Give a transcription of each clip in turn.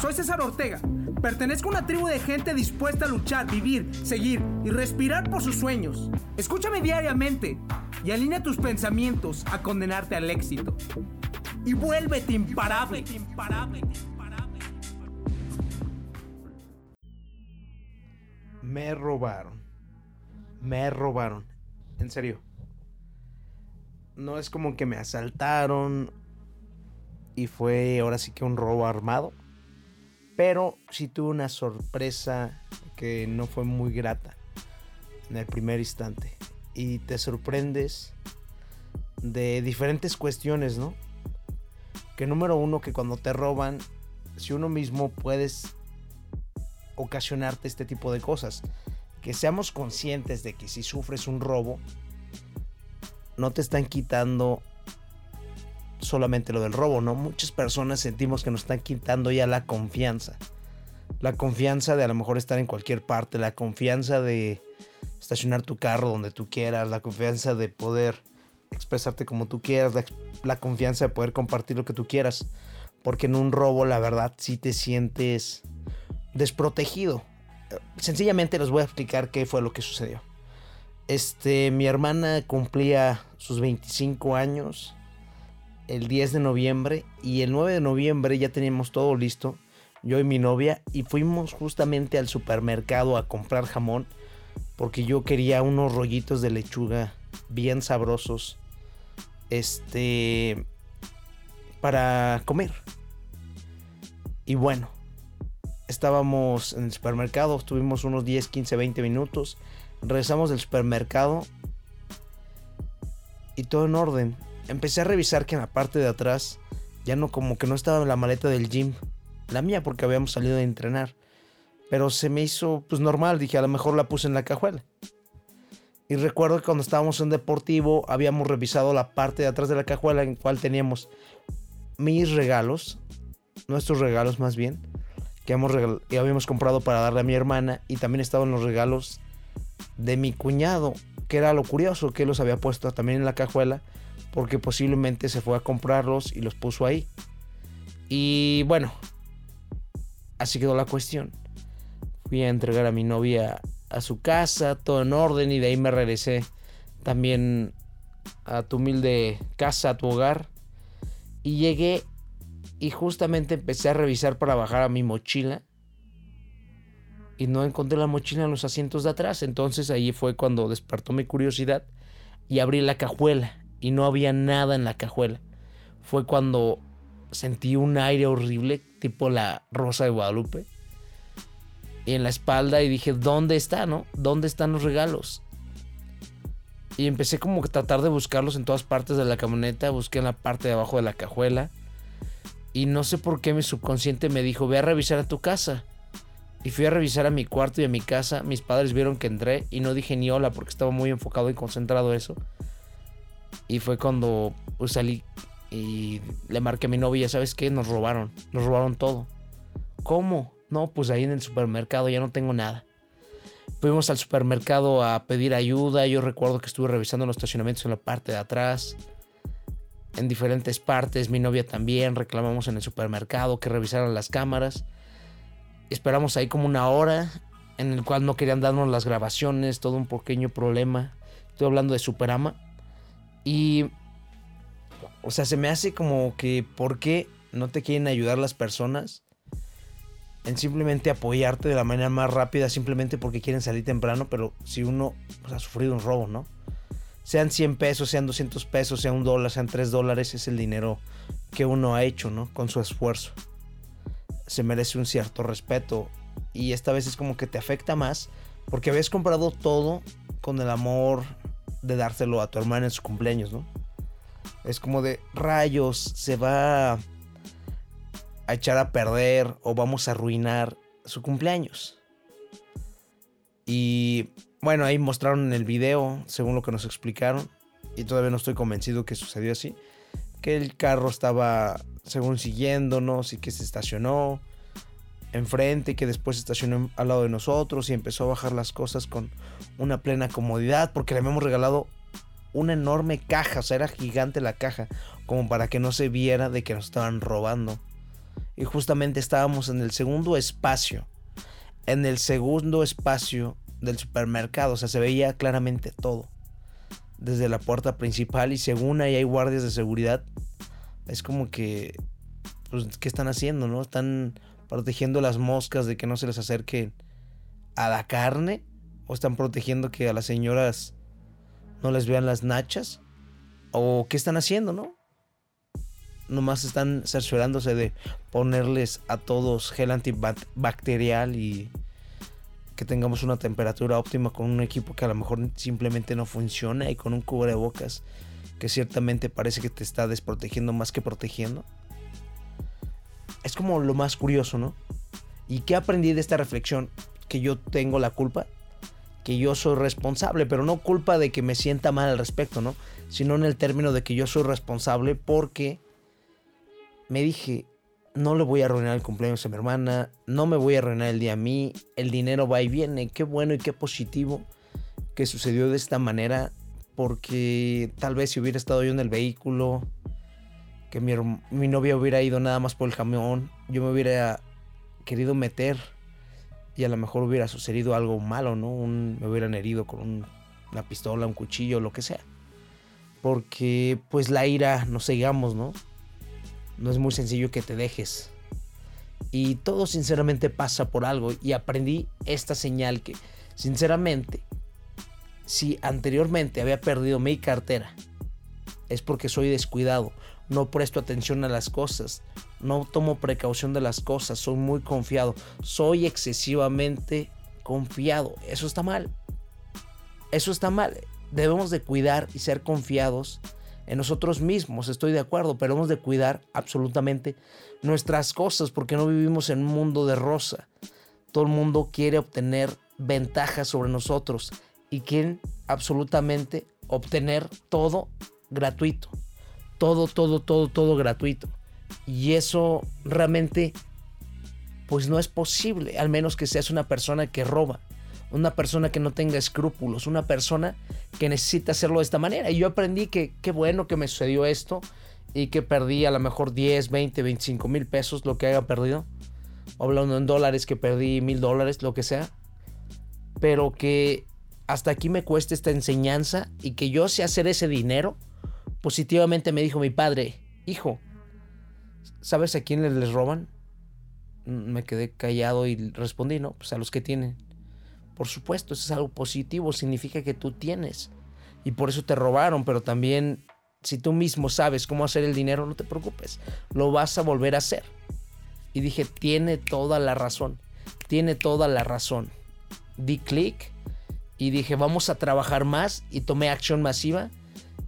Soy César Ortega. Pertenezco a una tribu de gente dispuesta a luchar, vivir, seguir y respirar por sus sueños. Escúchame diariamente y alinea tus pensamientos a condenarte al éxito. Y vuélvete imparable. Me robaron. Me robaron. En serio. No es como que me asaltaron y fue ahora sí que un robo armado. Pero sí tuve una sorpresa que no fue muy grata en el primer instante. Y te sorprendes de diferentes cuestiones, ¿no? Que número uno, que cuando te roban, si uno mismo puedes ocasionarte este tipo de cosas. Que seamos conscientes de que si sufres un robo, no te están quitando solamente lo del robo, ¿no? Muchas personas sentimos que nos están quitando ya la confianza. La confianza de a lo mejor estar en cualquier parte, la confianza de estacionar tu carro donde tú quieras, la confianza de poder expresarte como tú quieras, la, confianza de poder compartir lo que tú quieras. Porque en un robo, la verdad, sí te sientes desprotegido. Sencillamente les voy a explicar qué fue lo que sucedió. Este, mi hermana cumplía sus 25 años el 10 de noviembre y el 9 de noviembre ya teníamos todo listo, yo y mi novia, y fuimos justamente al supermercado a comprar jamón porque yo quería unos rollitos de lechuga bien sabrosos este para comer. Y bueno, estábamos en el supermercado, estuvimos unos 10, 15, 20 minutos, regresamos del supermercado y todo en orden empecé a revisar que en la parte de atrás ya no como que no estaba la maleta del gym. La mía porque habíamos salido a entrenar. Pero se me hizo pues normal, dije a lo mejor la puse en la cajuela. Y recuerdo que cuando estábamos en deportivo habíamos revisado la parte de atrás de la cajuela en cual teníamos mis regalos, nuestros regalos más bien, que habíamos comprado para darle a mi hermana y también estaban los regalos de mi cuñado, que era lo curioso, que los había puesto también en la cajuela porque posiblemente se fue a comprarlos y los puso ahí. Y bueno, así quedó la cuestión. Fui a entregar a mi novia a su casa, todo en orden, y de ahí me regresé también a tu humilde casa, a tu hogar. Y llegué y justamente empecé a revisar para bajar a mi mochila. Y no encontré la mochila en los asientos de atrás. Entonces ahí fue cuando despertó mi curiosidad y abrí la cajuela y no había nada en la cajuela. Fue cuando sentí un aire horrible, tipo la rosa de Guadalupe, y en la espalda y dije, ¿dónde está, no? ¿Dónde están los regalos? Y empecé como a tratar de buscarlos en todas partes de la camioneta, busqué en la parte de abajo de la cajuela. Y no sé por qué mi subconsciente me dijo, ve a revisar a tu casa. Y fui a revisar a mi cuarto y a mi casa. Mis padres vieron que entré y no dije ni hola porque estaba muy enfocado y concentrado en eso. Y fue cuando pues, salí y le marqué a mi novia, ¿sabes qué? Nos robaron, nos robaron todo. ¿Cómo? No, pues ahí en el supermercado ya no tengo nada. Fuimos al supermercado a pedir ayuda. Yo recuerdo que estuve revisando los estacionamientos en la parte de atrás. En diferentes partes. Mi novia también. Reclamamos en el supermercado que revisaran las cámaras. Esperamos ahí como una hora. En el cual no querían darnos las grabaciones. Todo un pequeño problema. Estoy hablando de Superama. Y, o sea, se me hace como que, ¿por qué no te quieren ayudar las personas? En simplemente apoyarte de la manera más rápida, simplemente porque quieren salir temprano, pero si uno pues, ha sufrido un robo, ¿no? Sean 100 pesos, sean 200 pesos, sean un dólar, sean 3 dólares, es el dinero que uno ha hecho, ¿no? Con su esfuerzo. Se merece un cierto respeto. Y esta vez es como que te afecta más porque habías comprado todo con el amor, de dárselo a tu hermana en su cumpleaños, ¿no? Es como de rayos, se va a echar a perder o vamos a arruinar su cumpleaños. Y bueno, ahí mostraron en el video, según lo que nos explicaron, y todavía no estoy convencido que sucedió así, que el carro estaba, según siguiéndonos y que se estacionó enfrente, que después estacionó al lado de nosotros y empezó a bajar las cosas con una plena comodidad porque le habíamos regalado una enorme caja, o sea, era gigante la caja, como para que no se viera de que nos estaban robando. y justamente estábamos en el segundo espacio, en el segundo espacio del supermercado, o sea, se veía claramente todo, desde la puerta principal y según ahí hay guardias de seguridad, es como que, pues, ¿qué están haciendo, no? Están protegiendo las moscas de que no se les acerquen a la carne o están protegiendo que a las señoras no les vean las nachas o qué están haciendo, ¿no? Nomás están cerciorándose de ponerles a todos gel antibacterial y que tengamos una temperatura óptima con un equipo que a lo mejor simplemente no funciona y con un cubrebocas que ciertamente parece que te está desprotegiendo más que protegiendo. Es como lo más curioso, ¿no? ¿Y qué aprendí de esta reflexión? Que yo tengo la culpa, que yo soy responsable, pero no culpa de que me sienta mal al respecto, ¿no? Sino en el término de que yo soy responsable porque me dije, no le voy a arruinar el cumpleaños a mi hermana, no me voy a arruinar el día a mí, el dinero va y viene, qué bueno y qué positivo que sucedió de esta manera, porque tal vez si hubiera estado yo en el vehículo, que mi, mi novia hubiera ido nada más por el camión, yo me hubiera querido meter y a lo mejor hubiera sucedido algo malo, ¿no? me hubieran herido con una pistola, un cuchillo, lo que sea. Porque pues la ira, no sigamos, ¿no? No es muy sencillo que te dejes. Y todo sinceramente pasa por algo y aprendí esta señal que sinceramente si anteriormente había perdido mi cartera, es porque soy descuidado, no presto atención a las cosas, no tomo precaución de las cosas, soy muy confiado, soy excesivamente confiado. Eso está mal. Eso está mal. Debemos de cuidar y ser confiados en nosotros mismos, estoy de acuerdo, pero hemos de cuidar absolutamente nuestras cosas porque no vivimos en un mundo de rosa. Todo el mundo quiere obtener ventajas sobre nosotros y quieren absolutamente obtener todo gratuito. Todo, todo, todo, todo gratuito. Y eso realmente pues no es posible, al menos que seas una persona que roba, una persona que no tenga escrúpulos, una persona que necesita hacerlo de esta manera. Y yo aprendí que qué bueno que me sucedió esto y que perdí a lo mejor 10, 20, 25 mil pesos, lo que haya perdido. Hablando en dólares, que perdí mil dólares, lo que sea. Pero que hasta aquí me cuesta esta enseñanza y que yo sé hacer ese dinero, positivamente me dijo mi padre, hijo, ¿sabes a quién les roban? Me quedé callado y respondí, no, pues a los que tienen. Por supuesto, eso es algo positivo, significa que tú tienes. Y por eso te robaron, pero también si tú mismo sabes cómo hacer el dinero, no te preocupes, lo vas a volver a hacer. Y dije, tiene toda la razón, tiene toda la razón. Di clic y dije, vamos a trabajar más y tomé acción masiva.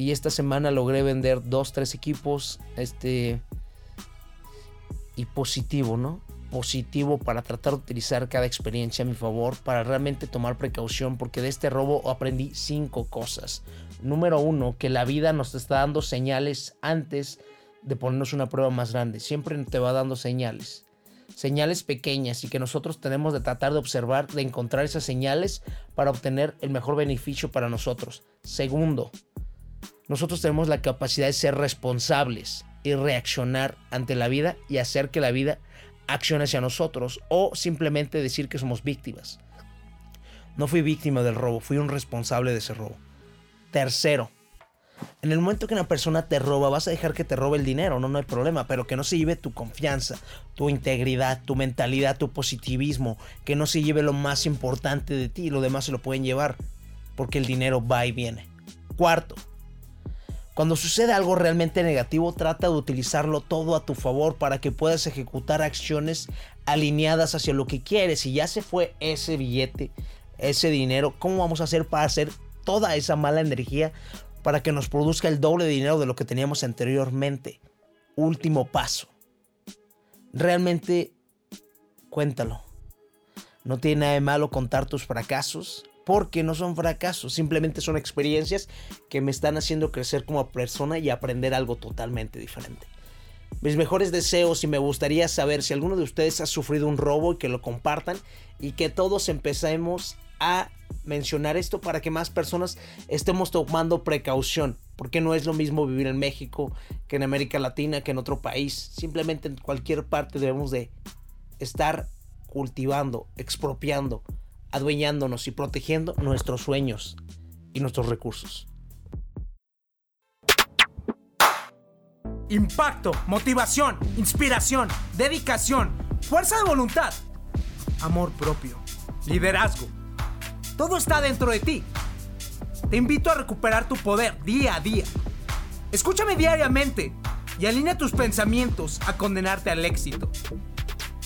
Y esta semana logré vender dos, tres equipos. Este. Y positivo, ¿no? Positivo para tratar de utilizar cada experiencia a mi favor, para realmente tomar precaución, porque de este robo aprendí cinco cosas. Número uno, que la vida nos está dando señales antes de ponernos una prueba más grande. Siempre te va dando señales señales pequeñas y que nosotros tenemos de tratar de observar, de encontrar esas señales para obtener el mejor beneficio para nosotros. Segundo, nosotros tenemos la capacidad de ser responsables y reaccionar ante la vida y hacer que la vida accione hacia nosotros o simplemente decir que somos víctimas. No fui víctima del robo, fui un responsable de ese robo. Tercero, en el momento que una persona te roba, vas a dejar que te robe el dinero, no, no hay problema, pero que no se lleve tu confianza, tu integridad, tu mentalidad, tu positivismo, que no se lleve lo más importante de ti, lo demás se lo pueden llevar, porque el dinero va y viene. Cuarto, cuando sucede algo realmente negativo, trata de utilizarlo todo a tu favor para que puedas ejecutar acciones alineadas hacia lo que quieres. Si ya se fue ese billete, ese dinero, ¿cómo vamos a hacer para hacer toda esa mala energía para que nos produzca el doble de dinero de lo que teníamos anteriormente. Último paso. Realmente, cuéntalo. No tiene nada de malo contar tus fracasos, porque no son fracasos, simplemente son experiencias que me están haciendo crecer como persona y aprender algo totalmente diferente. Mis mejores deseos y me gustaría saber si alguno de ustedes ha sufrido un robo y que lo compartan y que todos empecemos a mencionar esto para que más personas estemos tomando precaución. Porque no es lo mismo vivir en México que en América Latina, que en otro país. Simplemente en cualquier parte debemos de estar cultivando, expropiando, adueñándonos y protegiendo nuestros sueños y nuestros recursos. Impacto, motivación, inspiración, dedicación, fuerza de voluntad, amor propio, liderazgo. Todo está dentro de ti. Te invito a recuperar tu poder día a día. Escúchame diariamente y alinea tus pensamientos a condenarte al éxito.